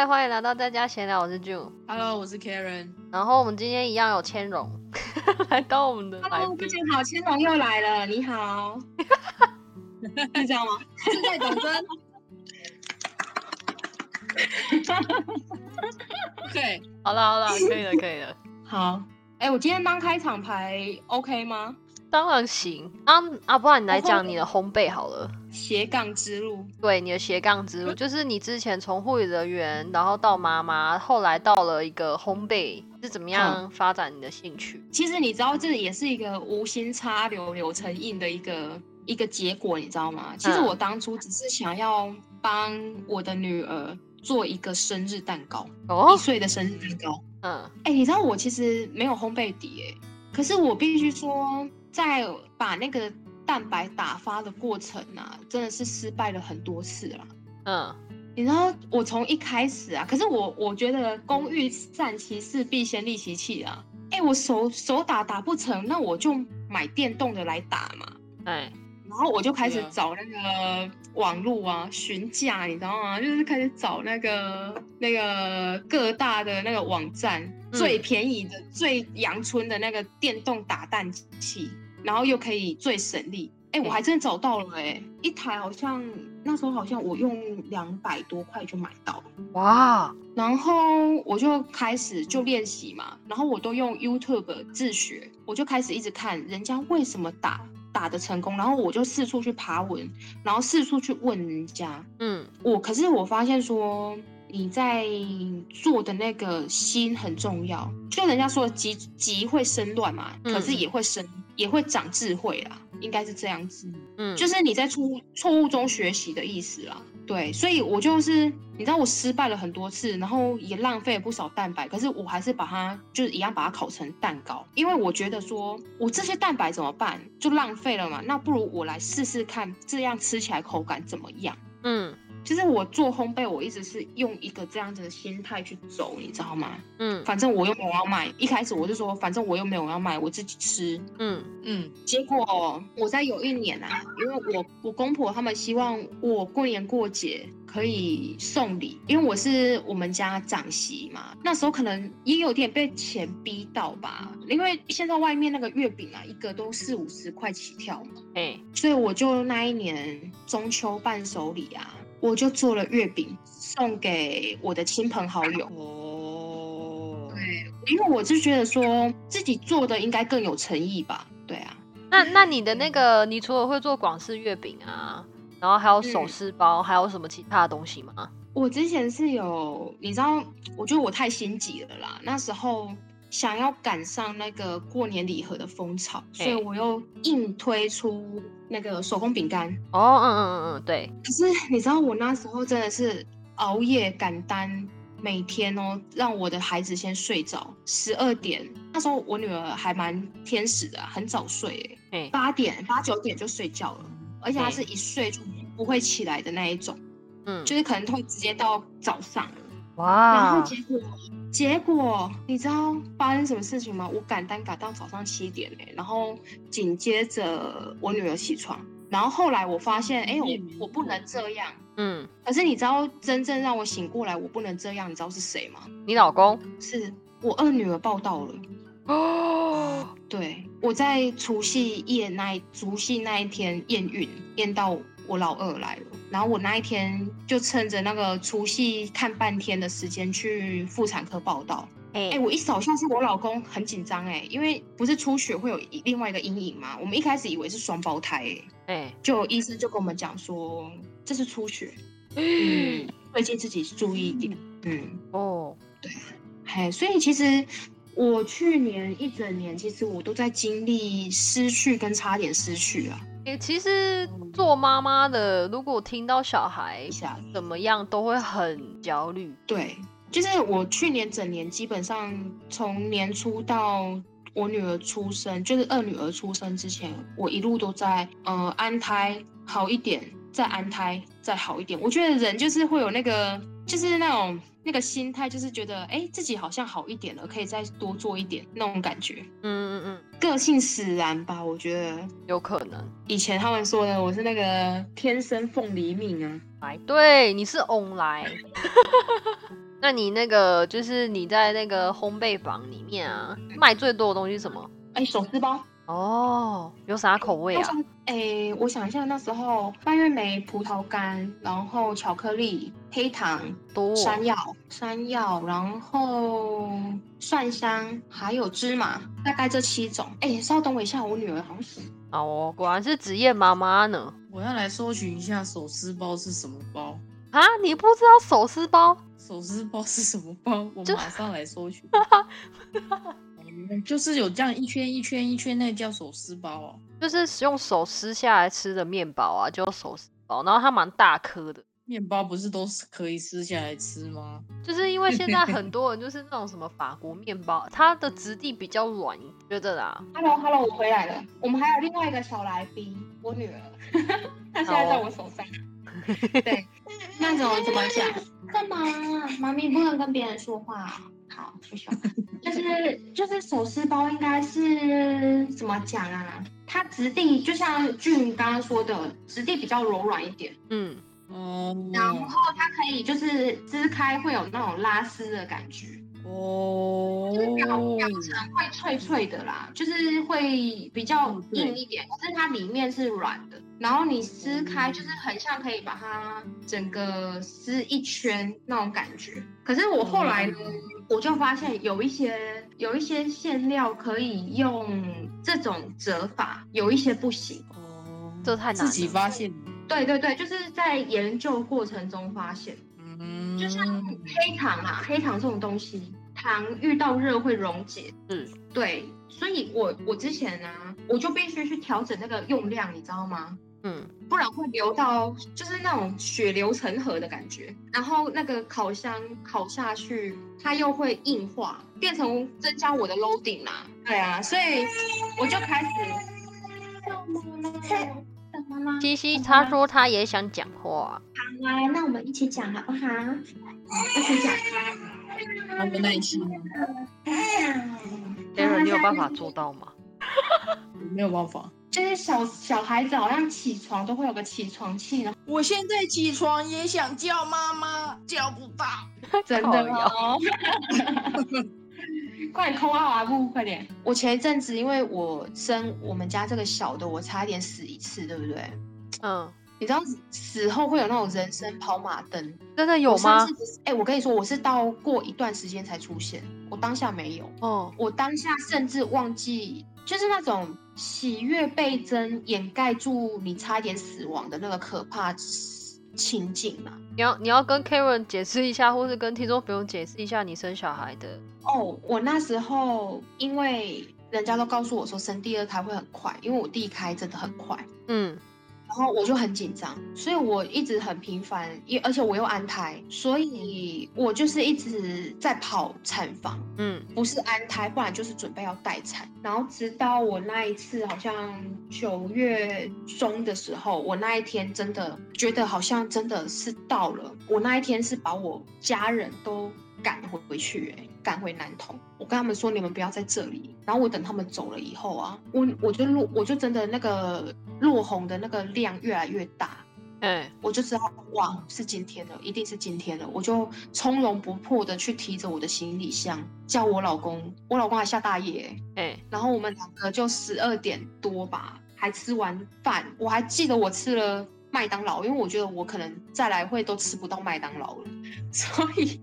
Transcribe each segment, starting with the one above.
嗨，欢迎来到在家闲聊，我是 June。Hello，我是 Karen。然后我们今天一样有千荣 来到我们的来 Hello，宾大。家好，千龙又来了，你好，是这样吗？正在等真。对，好了好了，可以了可以了，好，哎、我今天当开场牌 OK 吗？当然行。啊啊，不然你来讲你的烘焙好了。斜杠之路，对，你的斜杠之路，就是你之前从护理人员，然后到妈妈，后来到了一个烘焙，是怎么样发展你的兴趣？其实你知道，这也是一个无心插柳柳成荫的一个一个结果，你知道吗？其实嗯我当初只是想要帮我的女儿做一个生日蛋糕，哦一，岁的生日蛋糕。嗯哎、你知道我其实没有烘焙底哎、可是我必须说，在把那个蛋白打发的过程啊，真的是失败了很多次了。嗯，你知道我从一开始啊，可是我我觉得工欲善其事，必先利其器啊。哎、我手手打打不成，那我就买电动的来打嘛。哎，然后我就开始找那个网路啊，询价，你知道吗？就是开始找那个那个各大的那个网站，嗯最便宜的、最阳春的那个电动打蛋器，然后又可以最省力。哎、我还真的找到了哎、一台好像那时候好像我用两百多块就买到了。哇，然后我就开始就练习嘛，然后我都用 YouTube 自学，我就开始一直看人家为什么打打的成功，然后我就四处去爬文，然后四处去问人家。嗯我可是我发现说你在做的那个心很重要，就人家说的急急会生乱嘛，可是嗯也会生也会长智慧啦，应该是这样子。嗯，就是你在错误错误中学习的意思啦。对，所以我就是你知道我失败了很多次，然后也浪费了不少蛋白，可是我还是把它就是一样把它烤成蛋糕，因为我觉得说我这些蛋白怎么办，就浪费了嘛，那不如我来试试看，这样吃起来口感怎么样。嗯其实我做烘焙，我一直是用一个这样子的心态去走，你知道吗？嗯反正我又没有要卖，一开始我就说，反正我又没有要卖，我自己吃。嗯嗯，结果我在有一年啊，因为我我公婆他们希望我过年过节可以送礼，因为我是我们家长媳嘛，那时候可能也有点被钱逼到吧，因为现在外面那个月饼啊，一个都四五十块起跳嘛，哎，所以我就那一年中秋伴手礼啊，我就做了月饼送给我的亲朋好友。哦，对，因为我就觉得说自己做的应该更有诚意吧，对啊。那那你的那个，你除了会做广式月饼啊，然后还有手嗯撕包，还有什么其他的东西吗？我之前是有，你知道，我觉得我太心急了啦。那时候想要赶上那个过年礼盒的风潮，所以我又硬推出那个手工饼干。哦，嗯嗯嗯嗯，对，可是你知道，我那时候真的是熬夜赶单，每天哦让我的孩子先睡着，十二点。那时候我女儿还蛮天使的啊、很早睡、八点八九点就睡觉了，而且她是一睡就不会起来的那一种，嗯，就是可能会直接到早上了。然后，结果，结果你知道发生什么事情吗？我赶单赶到早上七点嘞、然后紧接着我女儿起床，然后后来我发现，哎、我我不能这样。嗯，可是你知道真正让我醒过来，我不能这样，你知道是谁吗？你老公是我二女儿报道了。哦，对，我在除夕夜那一除夕那一天验孕，验到我老二来了，然后我那一天就趁着那个除夕看半天的时间去妇产科报道。哎、哎，我一扫下是我老公很紧张哎，因为不是出血会有另外一个阴影嘛，我们一开始以为是双胞胎哎、哎，就有医生就跟我们讲说这是出血，嗯，最近自己注意一点，嗯。哦，对嘿，所以其实我去年一整年，其实我都在经历失去跟差点失去啊。哎，其实做妈妈的，如果听到小孩怎么样，都会很焦虑。对，就是我去年整年基本上从年初到我女儿出生，就是二女儿出生之前，我一路都在呃安胎好一点，再安胎再好一点。我觉得人就是会有那个，就是那种那个心态，就是觉得哎自己好像好一点了，可以再多做一点那种感觉。嗯嗯嗯，个性使然吧，我觉得。有可能。以前他们说的我是那个天生凤梨命啊，来，对，你是翁来，那你那个就是你在那个烘焙坊里面啊，卖最多的东西是什么？哎，手撕包。哦，有啥口味啊？哎，我想一下，那时候蔓越莓、葡萄干，然后巧克力、黑糖、山药、山药，然后蒜香，还有芝麻，大概这七种。哎，稍等我一下，我女儿好像是。哦，果然是职业妈妈呢。我要来搜寻一下手撕包是什么包啊？你不知道手撕包？手撕包是什么包？我马上来搜寻。就是有这样一圈一圈一圈，那叫手撕包哦。就是用手撕下来吃的面包啊，就手撕包。然后它蛮大颗的。面包不是都是可以撕下来吃吗？就是因为现在很多人就是那种什么法国面包，它的质地比较软，觉得啦。Hello，Hello，我回来了。我们还有另外一个小来宾，我女儿，她现在在我手上。对，那种怎么讲？干嘛？妈咪不能跟别人说话。好。就是就是手撕包应该是怎么讲啊？它质地就像俊刚刚说的，质地比较柔软一点。嗯哦。然后它可以就是撕开会有那种拉丝的感觉。哦。就是表表层会脆脆的啦，就是会比较硬一点，可是它里面是软的。然后你撕开就是很像可以把它整个撕一圈那种感觉。可是我后来呢，我就发现有一些有一些馅料可以用这种折法，有一些不行。哦，这太难。自己发现？对对对，就是在研究过程中发现。嗯，就像黑糖啊，黑糖这种东西，糖遇到热会溶解。嗯，对。所以我我之前呢，我就必须去调整那个用量，你知道吗？嗯，不然会流到就是那种血流成河的感觉，然后那个烤箱烤下去，它又会硬化，变成增加我的 loading 啦。对啊，所以我就开始。西西他说他也想讲话。好啊，那我们一起讲好不好？一起讲。好有耐心。别人你有办法做到吗？没有办法。就是小小孩子好像起床都会有个起床气呢。我现在起床也想叫妈妈，叫不到，真的哦。快点扣号阿布，快点！我前一阵子因为我生我们家这个小的，我差一点死一次，对不对？嗯。你知道死后会有那种人生跑马灯，真的有吗？哎，我跟你说，我是到过一段时间才出现，我当下没有。哦。我当下甚至忘记。就是那种喜悦倍增，掩盖住你差一点死亡的那个可怕情景嘛。你要你要跟 Karen 解释一下，或是跟听众朋友解释一下你生小孩的。哦，我那时候因为人家都告诉我说生第二胎会很快，因为我第一胎真的很快。嗯。然后我就很紧张，所以我一直很频繁，因而且我又安胎，所以我就是一直在跑产房，嗯，不是安胎，不然就是准备要待产。然后直到我那一次好像九月中的时候，我那一天真的觉得好像真的是到了，我那一天是把我家人都赶回回去，哎。赶回南通，我跟他们说你们不要在这里。然后我等他们走了以后啊，我我就落，我就真的那个落红的那个量越来越大，哎，我就知道哇，是今天了，一定是今天了。我就从容不迫的去提着我的行李箱，叫我老公，我老公还下大夜，哎，然后我们两个就十二点多吧，还吃完饭，我还记得我吃了。麦当劳，因为我觉得我可能再来会都吃不到麦当劳了，所以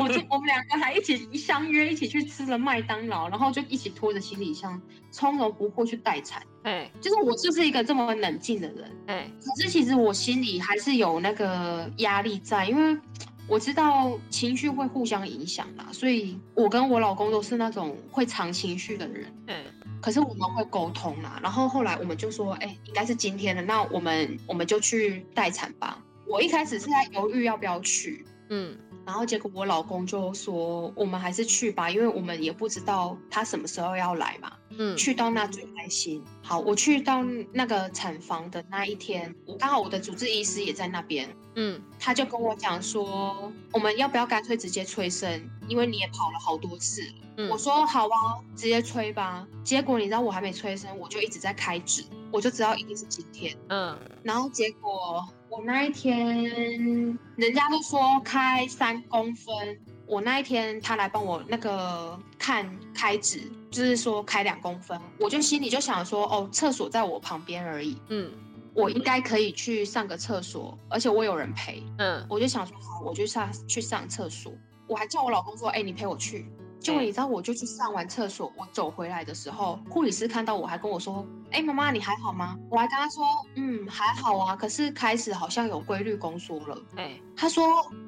我就 我们两个还一起相约一起去吃了麦当劳，然后就一起拖着行李箱从容不迫去待产。哎，就是我就是一个这么冷静的人。哎，可是其实我心里还是有那个压力在，因为我知道情绪会互相影响啦，所以我跟我老公都是那种会藏情绪的人。嗯。可是我们会沟通啦，然后后来我们就说，哎，应该是今天的，那我们我们就去待产吧。我一开始是在犹豫要不要去，嗯，然后结果我老公就说，我们还是去吧，因为我们也不知道他什么时候要来嘛，嗯，去到那最开心。好，我去到那个产房的那一天，我刚好我的主治医师也在那边，嗯，他就跟我讲说，我们要不要干脆直接催生，因为你也跑了好多次。嗯我说好啊，直接催吧。结果你知道我还没催生，我就一直在开指。我就知道一定是今天。嗯然后结果我那一天，人家都说开三公分，我那一天他来帮我那个看开指，就是说开两公分，我就心里就想说，哦，厕所在我旁边而已，嗯。我应该可以去上个厕所，而且我有人陪，嗯，我就想说好，我就上去上厕所，我还叫我老公说，哎、你陪我去。结果哎你知道，我就去上完厕所，我走回来的时候，护理师看到我还跟我说：“哎、妈妈，你还好吗？”我还跟他说：“嗯，还好啊。”可是开始好像有规律宫缩了。哎，他说：“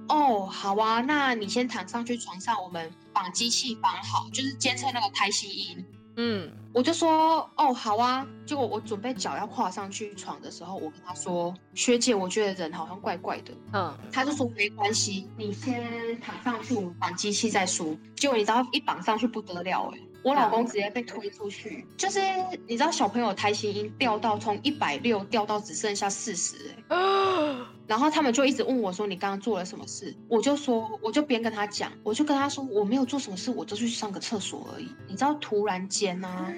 哦，好啊，那你先躺上去床上，我们绑机器绑好，就是监测那个胎心音。”嗯我就说：“哦，好啊。”结果我准备脚要跨上去床的时候，我跟他说：“学姐，我觉得人好像怪怪的。”嗯他就说没关系，你先躺上去，我们绑机器再说。结果你知道一绑上去不得了哎、我老公直接被推出去，就是你知道小朋友胎心音掉到从一百六掉到只剩下四十 然后他们就一直问我说你刚刚做了什么事，我就说我就边跟他讲，我就跟他说我没有做什么事，我就去上个厕所而已。你知道突然间呢、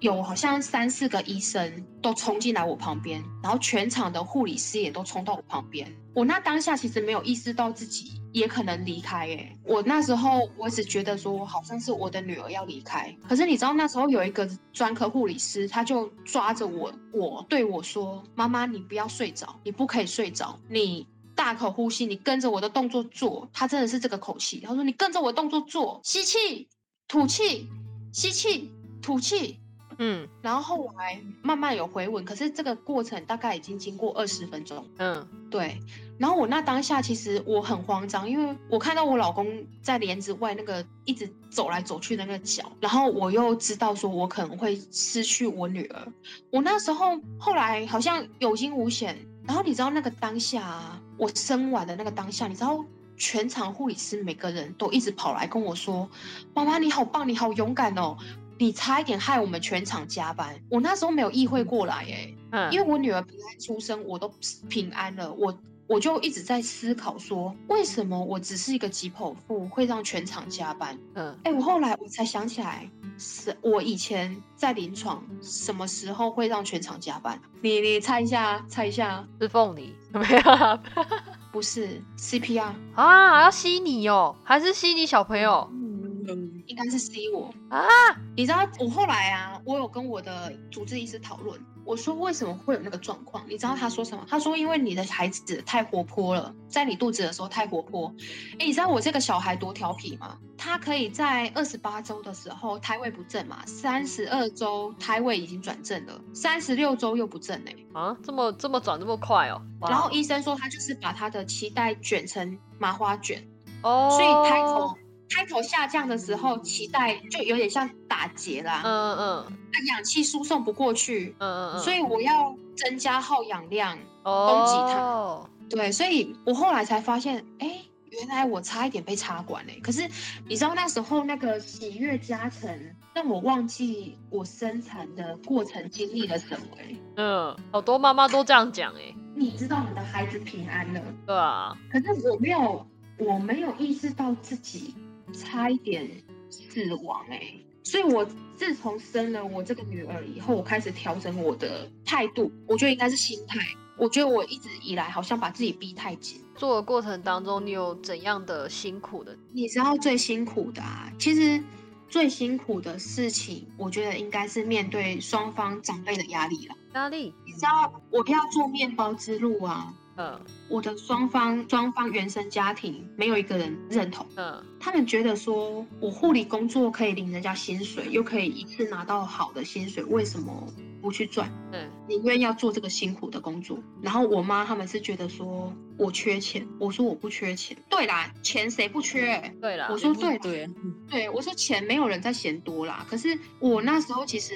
有好像三四个医生都冲进来我旁边，然后全场的护理师也都冲到我旁边。我那当下其实没有意识到自己也可能离开、欸，我那时候我只觉得说好像是我的女儿要离开，可是你知道那时候有一个专科护理师，他就抓着我，我对我说：“妈妈，你不要睡着，你不可以睡着，你。”大口呼吸，你跟着我的动作做。他真的是这个口气。他说：“你跟着我的动作做，吸气，吐气，吸气，吐气。”嗯然后后来慢慢有回稳，可是这个过程大概已经经过二十分钟。嗯对，然后我那当下其实我很慌张，因为我看到我老公在帘子外那个一直走来走去的那个脚，然后我又知道说我可能会失去我女儿。我那时候后来好像有惊无险，然后你知道那个当下啊，我生完的那个当下，你知道。全场护理师每个人都一直跑来跟我说：“妈妈你好棒，你好勇敢哦，你差一点害我们全场加班。”我那时候没有意会过来，哎，嗯，因为我女儿平安出生，我都平安了，我我就一直在思考说，为什么我只是一个急剖妇会让全场加班？嗯哎，我后来我才想起来，是我以前在临床什么时候会让全场加班？你你猜一下，猜一下，是凤梨 没有啊不是 CPR，啊？要吸你哦，还是吸你小朋友嗯，应该是 C 我。啊？你知道我后来啊，我有跟我的主治医师讨论，我说为什么会有那个状况？你知道他说什么？他说因为你的孩子太活泼了，在你肚子的时候太活泼。哎，你知道我这个小孩多调皮吗？他可以在二十八周的时候胎位不正嘛，三十二周胎位已经转正了，三十六周又不正哎、啊，这么这么转这么快哦？然后医生说他就是把他的脐带卷成麻花卷，哦，所以胎头胎头下降的时候，脐带就有点像打结啦。嗯嗯那氧气输送不过去，嗯嗯嗯，所以我要增加耗氧量。攻击它哦，对，所以我后来才发现，哎，原来我差一点被插管嘞。可是你知道那时候那个喜悦加成，让我忘记我生产的过程经历了什么哎。嗯，好多妈妈都这样讲哎，你知道你的孩子平安了，对啊，可是我没有，我没有意识到自己差一点死亡哎、所以我自从生了我这个女儿以后，我开始调整我的态度，我觉得应该是心态。我觉得我一直以来好像把自己逼太紧。做的过程当中，你有怎样的辛苦的？你知道最辛苦的啊，其实最辛苦的事情，我觉得应该是面对双方长辈的压力了。压力？你知道我要做面包之路啊，嗯我的双方双方原生家庭没有一个人认同。嗯他们觉得说我护理工作可以领人家薪水，又可以一次拿到好的薪水，为什么不去赚？嗯宁愿要做这个辛苦的工作。然后我妈他们是觉得说我缺钱，我说我不缺钱。对啦，钱谁不缺？对啦，我说对对啊，对，我说钱没有人在嫌多啦。可是我那时候其实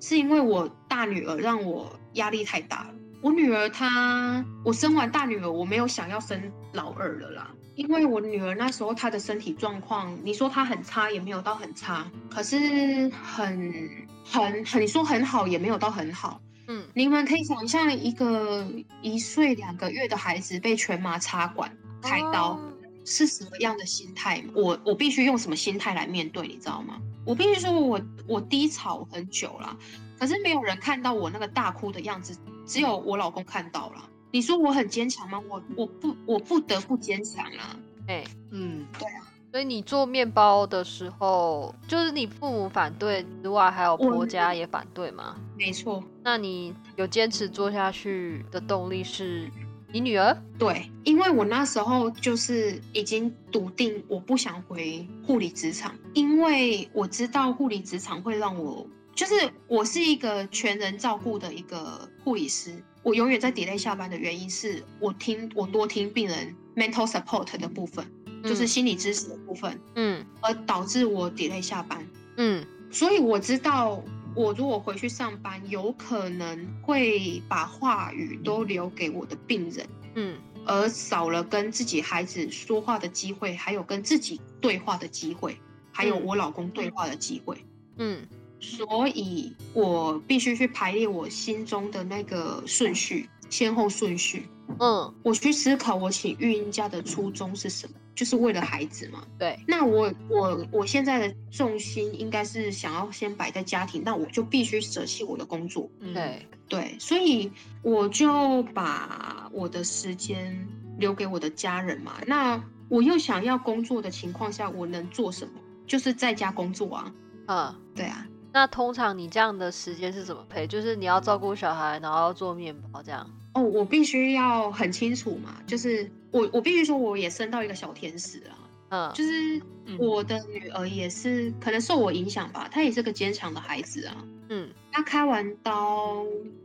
是因为我大女儿让我压力太大了。我女儿她，我生完大女儿，我没有想要生老二了啦。因为我女儿那时候她的身体状况，你说她很差也没有到很差，可是很很很，你说很好也没有到很好。嗯你们可以想象一个一岁两个月的孩子被全麻插管开刀，哦是什么样的心态？我我必须用什么心态来面对，你知道吗？我必须说我我低潮很久了，可是没有人看到我那个大哭的样子，只有我老公看到了。你说我很坚强吗？我我不我不得不坚强啊。哎，嗯，对啊。所以你做面包的时候，就是你父母反对之外，还有婆家也反对吗？没错。那你有坚持做下去的动力是你女儿？对，因为我那时候就是已经笃定我不想回护理职场，因为我知道护理职场会让我，就是我是一个全人照顾的一个护理师，我永远在 delay 下班的原因是我听我多听病人 mental support 的部分。就是心理知识的部分，嗯，而导致我 delay 下班，嗯，所以我知道，我如果回去上班，有可能会把话语都留给我的病人，嗯，而少了跟自己孩子说话的机会，还有跟自己对话的机会，还有我老公对话的机会，嗯，所以我必须去排列我心中的那个顺序，先后顺序，嗯，我去思考我请育婴假的初衷是什么。就是为了孩子嘛，对。那我我我现在的重心应该是想要先摆在家庭，那我就必须舍弃我的工作。对对，所以我就把我的时间留给我的家人嘛。那我又想要工作的情况下，我能做什么？就是在家工作啊。嗯，对啊。那通常你这样的时间是怎么配？就是你要照顾小孩，然后要做面包这样。哦，我必须要很清楚嘛，就是我我必须说，我也生到一个小天使啊，嗯，就是我的女儿也是可能受我影响吧，她也是个坚强的孩子啊，嗯，她开完刀，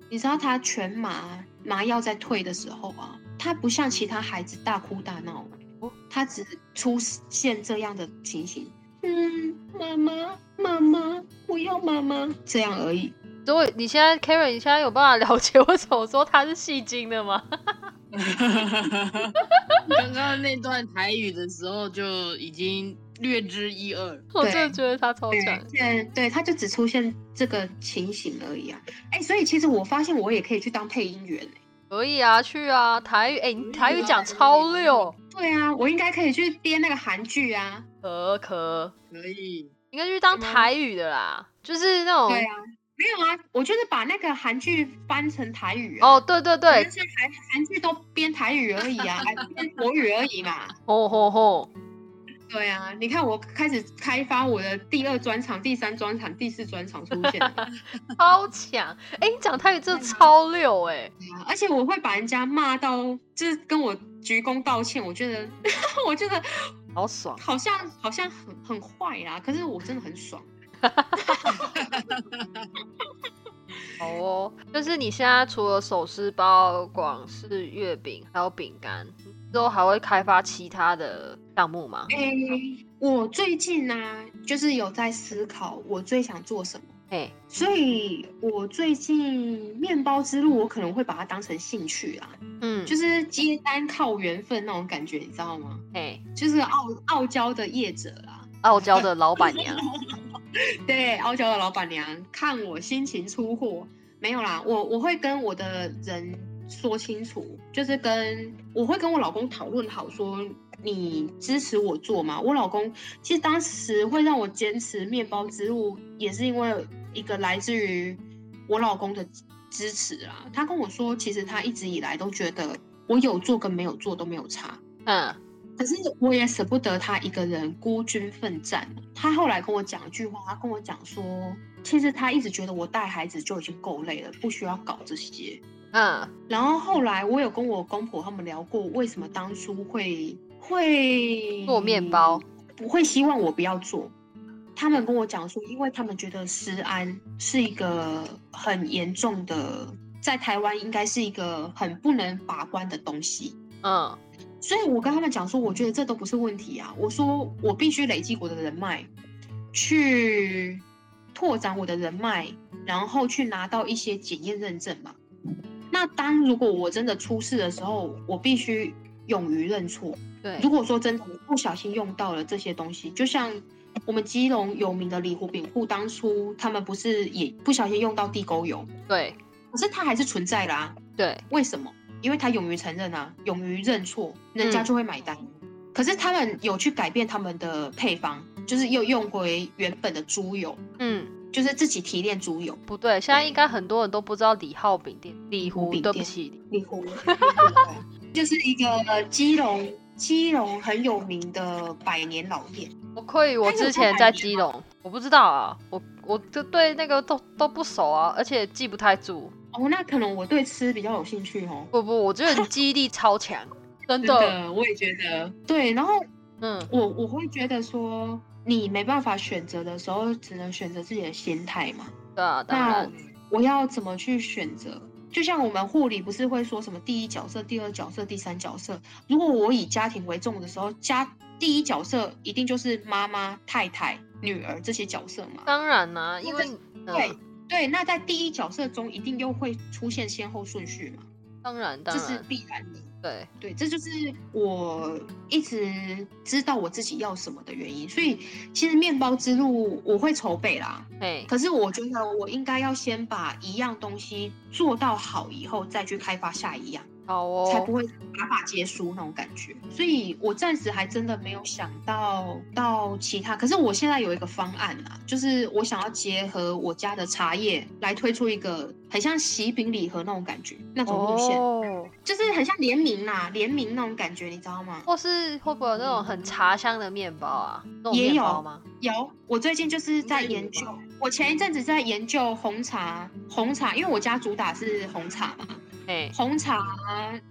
你知道她全麻麻药在退的时候啊，她不像其他孩子大哭大闹，哦，她只出现这样的情形，嗯，妈妈妈妈，我要妈妈这样而已。所以你现在，Karen，你现在有办法了解为什么说他是戏精的吗？刚刚那段台语的时候就已经略知一二。我真的觉得他超强。对，对，他就只出现这个情形而已啊。哎，所以其实我发现我也可以去当配音员哎。可以啊，去啊，台语哎，你台语讲超溜。对啊，我应该可以去编那个韩剧啊。可可可以，应该去当台语的啦，就是那种。对啊。没有啊，我就是把那个韩剧翻成台语哦，对对对，就是韩韩剧都编台语而已啊，编国语而已嘛。吼 吼吼！对啊，你看我开始开发我的第二专场、第三专场、第四专场出现，超强！哎，你讲泰语真的超溜哎！而且我会把人家骂到，就是跟我鞠躬道歉。我觉得，我觉得好爽，好像好像很很坏啦，可是我真的很爽。好哦，就是你现在除了手撕包、广式月饼还有饼干，之后还会开发其他的项目吗？哎，我最近呢，就是有在思考我最想做什么。哎，所以我最近面包之路，我可能会把它当成兴趣啦。嗯，就是接单靠缘分那种感觉，你知道吗？哎，就是傲傲娇的业者啦，傲娇的老板娘。对，傲娇的老板娘看我心情出货没有啦，我我会跟我的人说清楚，就是跟我会跟我老公讨论好，说你支持我做吗。我老公其实当时会让我坚持面包之路，也是因为一个来自于我老公的支持啦。他跟我说，其实他一直以来都觉得我有做跟没有做都没有差，嗯。可是我也舍不得他一个人孤军奋战。他后来跟我讲一句话，他跟我讲说，其实他一直觉得我带孩子就已经够累了，不需要搞这些。嗯。然后后来我有跟我公婆他们聊过，为什么当初会会做面包，不会希望我不要做。他们跟我讲说，因为他们觉得食安是一个很严重的，在台湾应该是一个很不能把关的东西。嗯。所以我跟他们讲说，我觉得这都不是问题啊。我说我必须累积我的人脉，去拓展我的人脉，然后去拿到一些检验认证嘛。那当如果我真的出事的时候，我必须勇于认错。对，如果说真的不小心用到了这些东西，就像我们基隆有名的李湖饼铺，当初他们不是也不小心用到地沟油？对，可是它还是存在啦。对，为什么？因为他勇于承认啊，勇于认错，人家就会买单。可是他们有去改变他们的配方，就是又用回原本的猪油，嗯，就是自己提炼猪油。不对，现在应该很多人都不知道李浩饼店、李湖，对不起，李湖，就是一个基隆基隆很有名的百年老店。我愧于我之前在基隆，我不知道啊，我我就对那个都都不熟啊，而且记不太住。哦，那可能我对吃比较有兴趣哦。不不，我觉得你记忆力超强，真。的，我也觉得。对，然后嗯，我我会觉得说，你没办法选择的时候，只能选择自己的心态嘛。对啊，那，我要怎么去选择？就像我们护理不是会说什么第一角色、第二角色、第三角色？如果我以家庭为重的时候，家第一角色一定就是妈妈、太太、女儿这些角色嘛。当然啦、因为对嗯，对，那在第一角色中一定又会出现先后顺序嘛，当然当这是，必然的。对，对，这就是我一直知道我自己要什么的原因。所以其实面包之路我会筹备啦，对，可是我觉得我应该要先把一样东西做到好以后，再去开发下一样，好哦，才不会打法皆输那种感觉。所以我暂时还真的没有想到到其他。可是我现在有一个方案啊，就是我想要结合我家的茶叶来推出一个很像喜饼礼盒那种感觉，那种路线，哦，就是很像联名啦，联名那种感觉，你知道吗？或是会不会有那种很茶香的面包啊？那种也有面包吗？有，我最近就是在研究，我前一阵子在研究红茶，红茶，因为我家主打是红茶嘛，嘿，红茶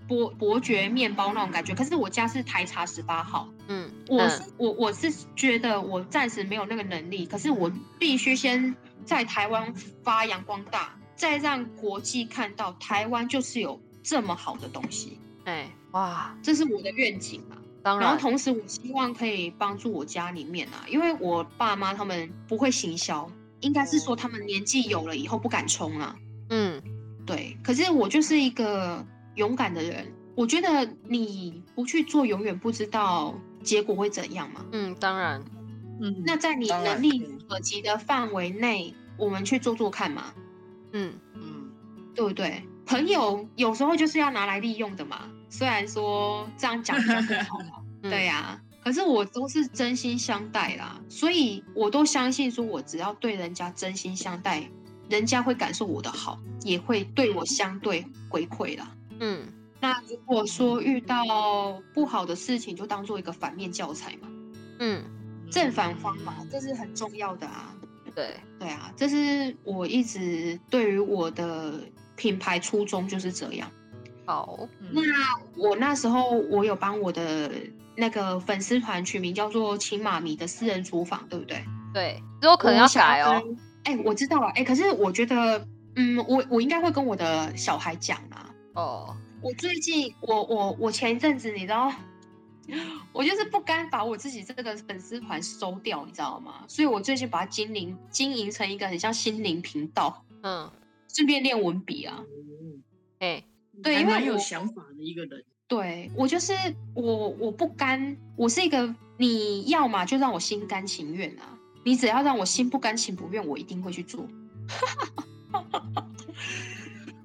伯伯爵面包那种感觉。可是我家是台茶十八号，嗯，我是、嗯我我是觉得我暂时没有那个能力，可是我必须先在台湾发扬光大，再让国际看到台湾就是有这么好的东西，哎，哇，这是我的愿景啊。当然，然后同时，我希望可以帮助我家里面啊，因为我爸妈他们不会行销，应该是说他们年纪有了以后不敢冲啊。嗯，对，可是我就是一个勇敢的人，我觉得你不去做，永远不知道结果会怎样嘛。嗯，当然，嗯，那在你能力可及的范围内，我们去做做看嘛，嗯，嗯，对不对？朋友有时候就是要拿来利用的嘛，虽然说这样讲比较不好 啦。嗯对呀、可是我都是真心相待啦，所以我都相信说，我只要对人家真心相待，人家会感受我的好，也会对我相对回馈啦。嗯，那如果说遇到不好的事情，就当做一个反面教材嘛，嗯，正反方嘛，这是很重要的啊。对，对啊，这是我一直对于我的品牌初衷就是这样。好，那我那时候我有帮我的那个粉丝团取名叫做“秦妈咪的私人厨房”，对不对？对，之后可能要我想改哦。跟。哎、我知道了。哎、可是我觉得，嗯，我我应该会跟我的小孩讲啊。哦，我最近，我我我前一阵子，你知道，我就是不甘把我自己这个粉丝团收掉，你知道吗？所以我最近把它经营经营成一个很像心灵频道，嗯，顺便练文笔啊。嗯哎，对因为还蛮有想法的一个人。对我就是我，我不甘，我是一个你要嘛就让我心甘情愿啊，你只要让我心不甘情不愿，我一定会去做。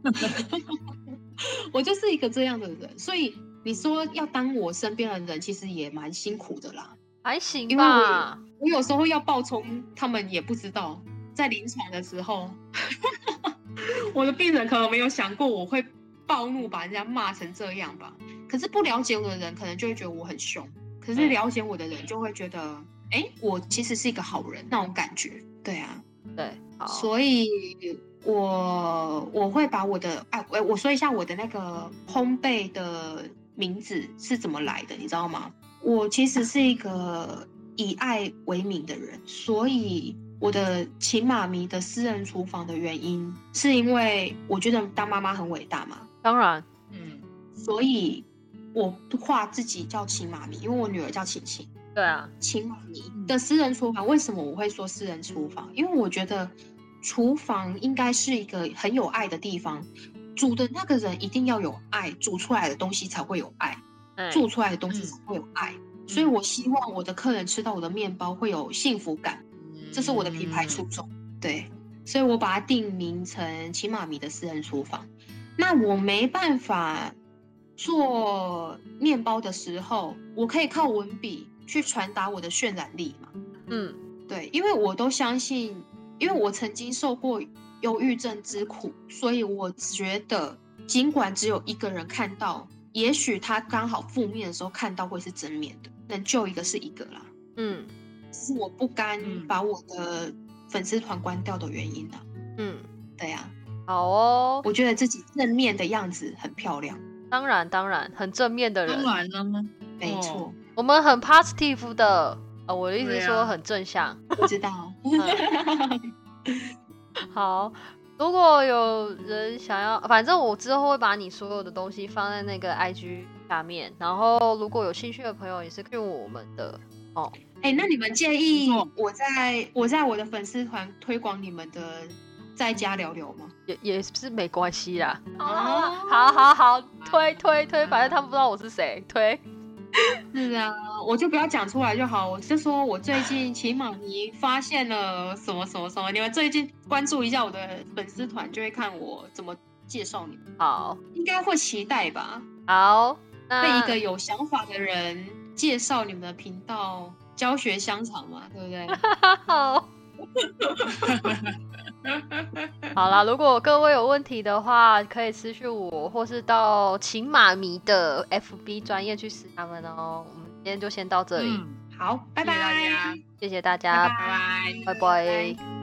我就是一个这样的人，所以你说要当我身边的人，其实也蛮辛苦的啦。还行因为我吧。我有时候要爆冲，他们也不知道，在临床的时候，我的病人可能没有想过我会暴怒，把人家骂成这样吧。可是不了解我的人，可能就会觉得我很凶；可是嗯了解我的人，就会觉得，哎、我其实是一个好人那种感觉。对啊，对，好，所以我我会把我的哎，我我说一下我的那个烘焙的名字是怎么来的，你知道吗？我其实是一个以爱为名的人，所以我的秦妈咪的私人厨房的原因，是因为我觉得当妈妈很伟大嘛，当然，嗯，所以我画自己叫秦妈咪，因为我女儿叫晴晴。对啊，秦妈咪的私人厨房，为什么我会说私人厨房？因为我觉得厨房应该是一个很有爱的地方，煮的那个人一定要有爱，煮出来的东西才会有爱，哎，做出来的东西嗯才会有爱。所以我希望我的客人吃到我的面包会有幸福感，这是我的品牌初衷。对，所以我把它定名成秦妈咪的私人厨房。那我没办法做面包的时候，我可以靠文笔去传达我的渲染力嘛。嗯对，因为我都相信，因为我曾经受过忧郁症之苦，所以我觉得，尽管只有一个人看到，也许他刚好负面的时候看到会是正面的，能救一个是一个啦。嗯这是我不甘嗯把我的粉丝团关掉的原因啊。嗯，对呀、好哦，我觉得自己正面的样子很漂亮，当然当然，很正面的人当，然了吗？哦没错，我们很 positive 的。呃，我的意思是说很正向。我知道。好，如果有人想要，反正我之后会把你所有的东西放在那个 IG 下面，然后如果有兴趣的朋友也是可以我们的哦。哎、那你们介意没错我在我在我的粉丝团推广你们的在家聊聊吗？也也是没关系啦。哦好好好，推推推，反正他们不知道我是谁，推。是 啊，我就不要讲出来就好，我就说我最近起码你发现了什么什么什么，你们最近关注一下我的粉丝团，就会看我怎么介绍你们，好应该会期待吧？好，被那一个有想法的人介绍你们的频道，教学香肠嘛，对不对？好。好啦，如果各位有问题的话，可以私讯我，或是到秦马迷的 FB 专业去私他们哦。我们今天就先到这里，嗯，好，拜谢谢大拜，家，谢谢大家，拜拜。拜拜